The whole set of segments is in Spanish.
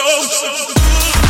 so, so good.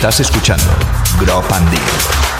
Estás escuchando Grow Recuerda